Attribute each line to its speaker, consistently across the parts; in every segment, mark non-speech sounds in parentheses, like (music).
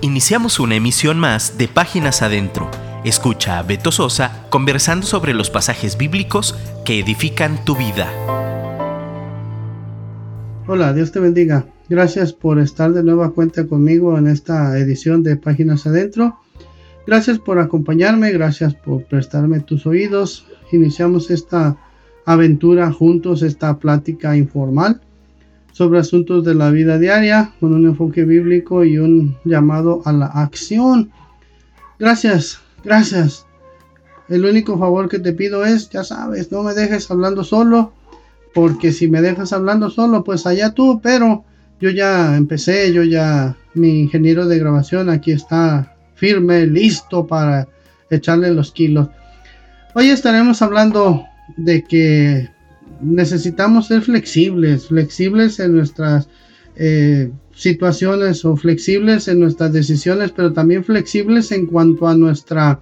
Speaker 1: Iniciamos una emisión más de Páginas Adentro. Escucha a Beto Sosa conversando sobre los pasajes bíblicos que edifican tu vida.
Speaker 2: Hola, Dios te bendiga. Gracias por estar de nueva cuenta conmigo en esta edición de Páginas Adentro. Gracias por acompañarme, gracias por prestarme tus oídos. Iniciamos esta aventura juntos, esta plática informal sobre asuntos de la vida diaria con un enfoque bíblico y un llamado a la acción. Gracias, gracias. El único favor que te pido es, ya sabes, no me dejes hablando solo, porque si me dejas hablando solo, pues allá tú, pero yo ya empecé, yo ya, mi ingeniero de grabación aquí está firme, listo para echarle los kilos. Hoy estaremos hablando de que necesitamos ser flexibles, flexibles en nuestras eh, situaciones o flexibles en nuestras decisiones, pero también flexibles en cuanto a nuestra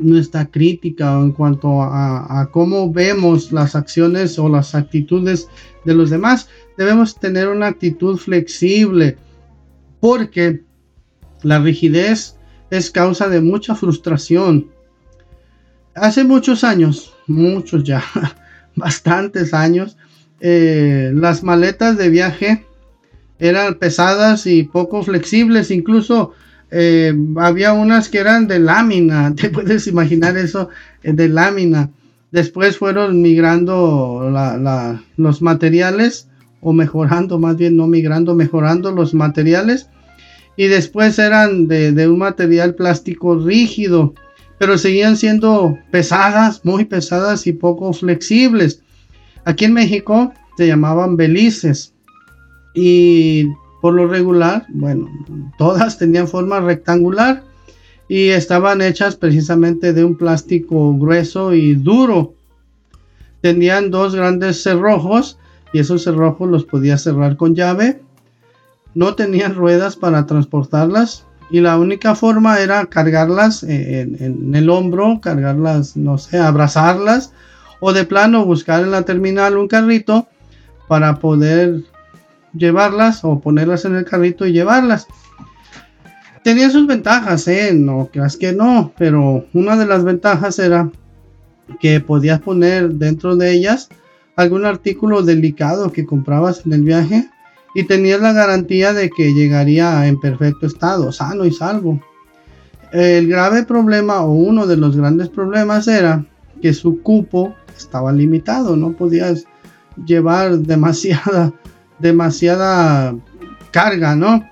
Speaker 2: nuestra crítica o en cuanto a, cómo vemos las acciones o las actitudes de los demás. Debemos tener una actitud flexible porque la rigidez es causa de mucha frustración. Hace muchos años, muchos ya, (laughs) bastantes años, eh, las maletas de viaje eran pesadas y poco flexibles, incluso eh, había unas que eran de lámina, (laughs) te puedes imaginar eso, eh, de lámina. Después fueron migrando los materiales, o mejorando, más bien no migrando, mejorando los materiales. Y después eran de, de un material plástico rígido pero seguían siendo pesadas, muy pesadas y poco flexibles. Aquí en México se llamaban belices y por lo regular, bueno, (laughs) todas tenían forma rectangular y estaban hechas precisamente de un plástico grueso y duro. Tenían dos grandes cerrojos y esos cerrojos los podía cerrar con llave. No tenían ruedas para transportarlas y la única forma era cargarlas en, el hombro, cargarlas, no sé, abrazarlas o de plano buscar en la terminal un carrito para poder llevarlas o ponerlas en el carrito y llevarlas. Tenía sus ventajas, ¿eh? No creas que no, pero una de las ventajas era que podías poner dentro de ellas algún artículo delicado que comprabas en el viaje y tenías la garantía de que llegaría en perfecto estado, sano y salvo. El grave problema o uno de los grandes problemas era que su cupo estaba limitado, no podías llevar demasiada (laughs) demasiada carga, ¿no?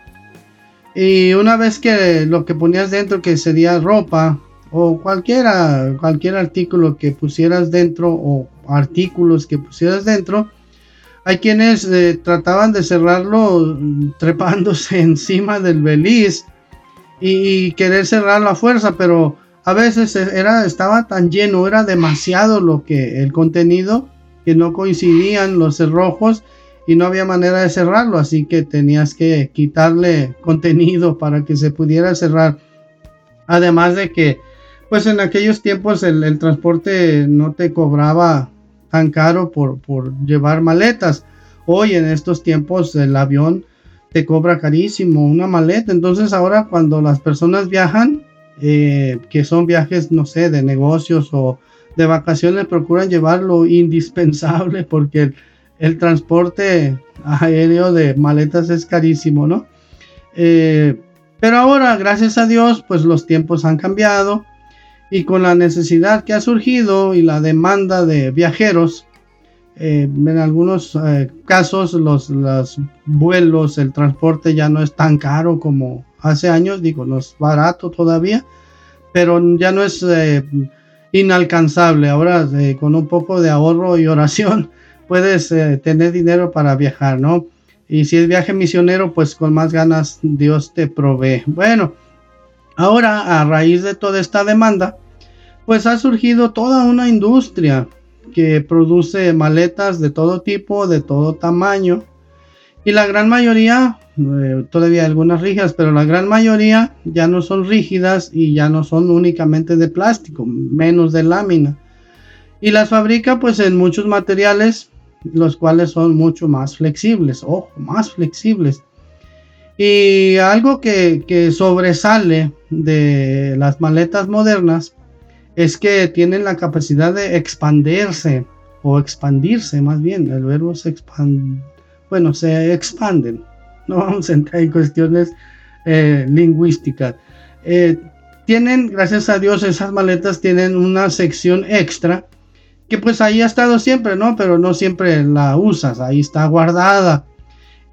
Speaker 2: Y una vez que lo que ponías dentro que sería ropa o cualquiera cualquier artículo que pusieras dentro o artículos que pusieras dentro, hay quienes eh, trataban de cerrarlo mm, trepándose (laughs) encima del beliz y, querer cerrarlo a fuerza, pero a veces e, era, estaba tan lleno, era demasiado lo que el contenido que no coincidían los cerrojos y no había manera de cerrarlo, así que tenías que quitarle (laughs) contenido para que se pudiera cerrar. Además de que, pues en aquellos tiempos el transporte no te cobraba tan caro por, llevar maletas. Hoy en estos tiempos el avión te cobra carísimo una maleta. Entonces ahora cuando las personas viajan, eh, que son viajes, no sé, de negocios o de vacaciones, procuran llevar lo indispensable (laughs) porque el, transporte aéreo de maletas es carísimo, ¿no? Eh, pero ahora, gracias a Dios, pues los tiempos han cambiado y con la necesidad que ha surgido y la demanda de viajeros, eh, en algunos eh, casos los, vuelos, el transporte ya no es tan caro como hace años, digo, no es barato todavía, pero ya no es eh, inalcanzable. Ahora con un poco de ahorro y oración (laughs) puedes tener dinero para viajar, ¿no? Y si es viaje misionero, pues con más ganas Dios te provee. Bueno, Ahora, a raíz de toda esta demanda, pues ha surgido toda una industria que produce maletas de todo tipo, de todo tamaño. Y la gran mayoría, eh, todavía algunas rígidas, pero la gran mayoría ya no son rígidas y ya no son únicamente de plástico, menos de lámina. Y las fabrica pues en muchos materiales, los cuales son mucho más flexibles, ojo, más flexibles. Y algo que, sobresale de las maletas modernas es que tienen la capacidad de expandirse o expandirse más bien. El verbo se expande, bueno, se expanden. (laughs) No vamos a entrar en cuestiones eh, lingüísticas. Eh, tienen, gracias a Dios, esas maletas tienen una sección extra que pues ahí ha estado siempre, ¿no? Pero no siempre la usas, ahí está guardada.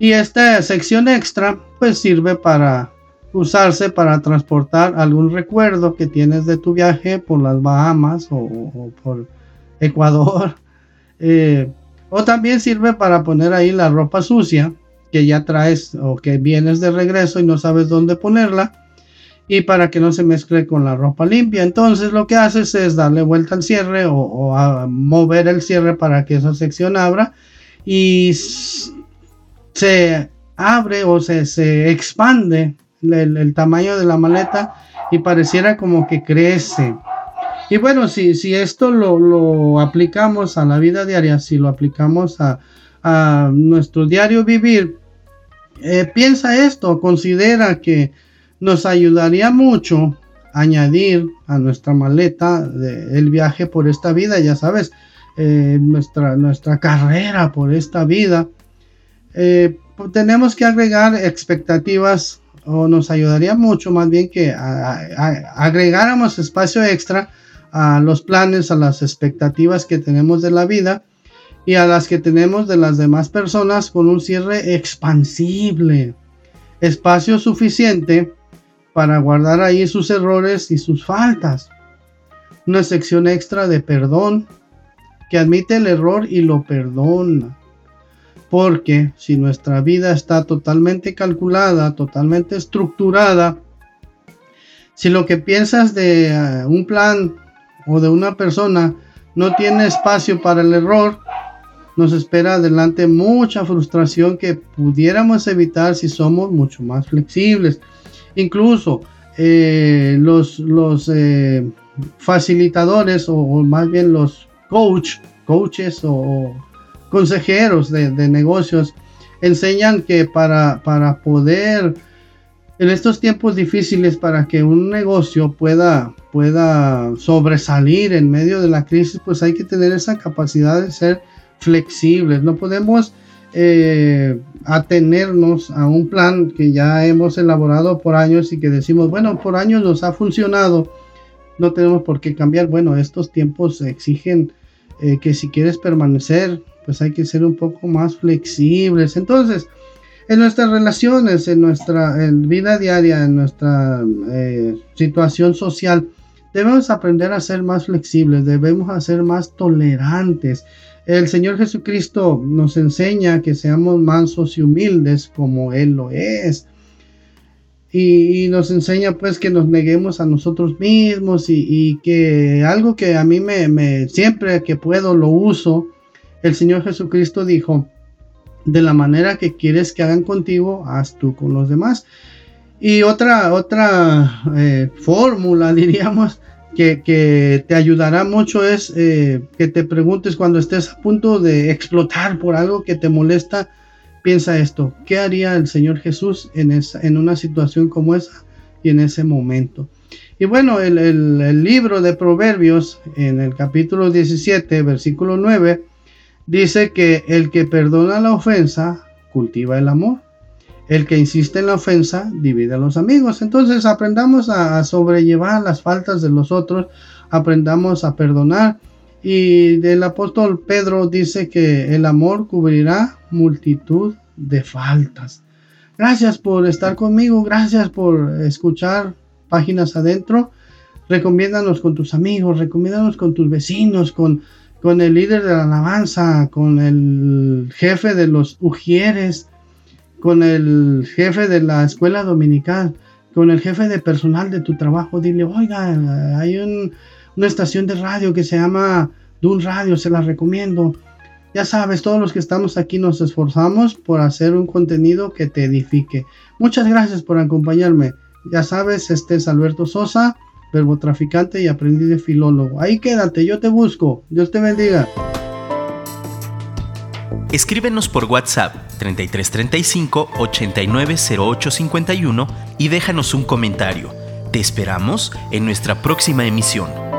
Speaker 2: Y esta sección extra pues sirve para usarse para transportar algún recuerdo que tienes de tu viaje por las Bahamas o, por Ecuador. (laughs) Eh, o también sirve para poner ahí la ropa sucia que ya traes o que vienes de regreso y no sabes dónde ponerla y para que no se mezcle con la ropa limpia. Entonces lo que haces es darle vuelta al cierre o, mover el cierre para que esa sección abra y se abre o se, se expande el, tamaño de la maleta y pareciera como que crece. Y bueno, si, si esto lo, aplicamos a la vida diaria, si lo aplicamos a, nuestro diario vivir, eh, piensa esto, considera que nos ayudaría mucho añadir a nuestra maleta el viaje por esta vida, ya sabes, eh, nuestra, nuestra carrera por esta vida. Eh, tenemos que agregar expectativas o nos ayudaría mucho más bien que agregáramos espacio extra a los planes, a las expectativas que tenemos de la vida y a las que tenemos de las demás personas con un cierre expansible, espacio suficiente para guardar ahí sus errores y sus faltas, una sección extra de perdón que admite el error y lo perdona porque si nuestra vida está totalmente calculada, totalmente estructurada, si lo que piensas de eh, un plan o de una persona no tiene espacio para el error, nos espera adelante mucha frustración que pudiéramos evitar si somos mucho más flexibles. Incluso eh, los, eh, facilitadores o, o, más bien los coach, coaches o consejeros de, negocios enseñan que para, para poder en estos tiempos difíciles para que un negocio pueda, pueda sobresalir en medio de la crisis, pues hay que tener esa capacidad de ser flexibles. No podemos eh, atenernos a un plan que ya hemos elaborado por años y que decimos, bueno, por años nos ha funcionado, no tenemos por qué cambiar. Bueno, estos tiempos exigen eh, que si quieres permanecer pues hay que ser un poco más flexibles. Entonces, en nuestras relaciones, en nuestra vida diaria, en nuestra eh, situación social, debemos aprender a ser más flexibles, debemos ser más tolerantes. El Señor Jesucristo nos enseña que seamos mansos y humildes como Él lo es. Y, nos enseña pues que nos neguemos a nosotros mismos y, que algo que a mí me, me, siempre que puedo lo uso el Señor Jesucristo dijo, de la manera que quieres que hagan contigo, haz tú con los demás. Y otra, otra eh, fórmula, (laughs) diríamos, que, te ayudará mucho es eh, que te preguntes cuando estés a punto de explotar por algo que te molesta, piensa esto, ¿qué haría el Señor Jesús en, esa, en una situación como esa y en ese momento? Y bueno, el, el libro de Proverbios en el capítulo 17, versículo 9, dice que el que perdona la ofensa cultiva el amor. El que insiste en la ofensa divide a los amigos. Entonces aprendamos a, sobrellevar las faltas de los otros, aprendamos a perdonar. Y el apóstol Pedro dice que el amor cubrirá multitud de faltas. Gracias por estar conmigo, gracias por escuchar páginas adentro. Recomiéndanos con tus amigos, recomiéndanos con tus vecinos, con con el líder de la alabanza, con el jefe de los ujieres, con el jefe de la escuela dominical, con el jefe de personal de tu trabajo. Dile, oiga, hay una estación de radio que se llama Dun Radio, se la recomiendo. Ya sabes, todos los que estamos aquí nos esforzamos por hacer un contenido que te edifique. Muchas gracias por acompañarme. Ya sabes, este es Alberto Sosa verbotraficante y aprendiz de filólogo. Ahí quédate, yo te busco. Dios te bendiga.
Speaker 1: Escríbenos por WhatsApp 3335 890851 y déjanos un comentario. Te esperamos en nuestra próxima emisión.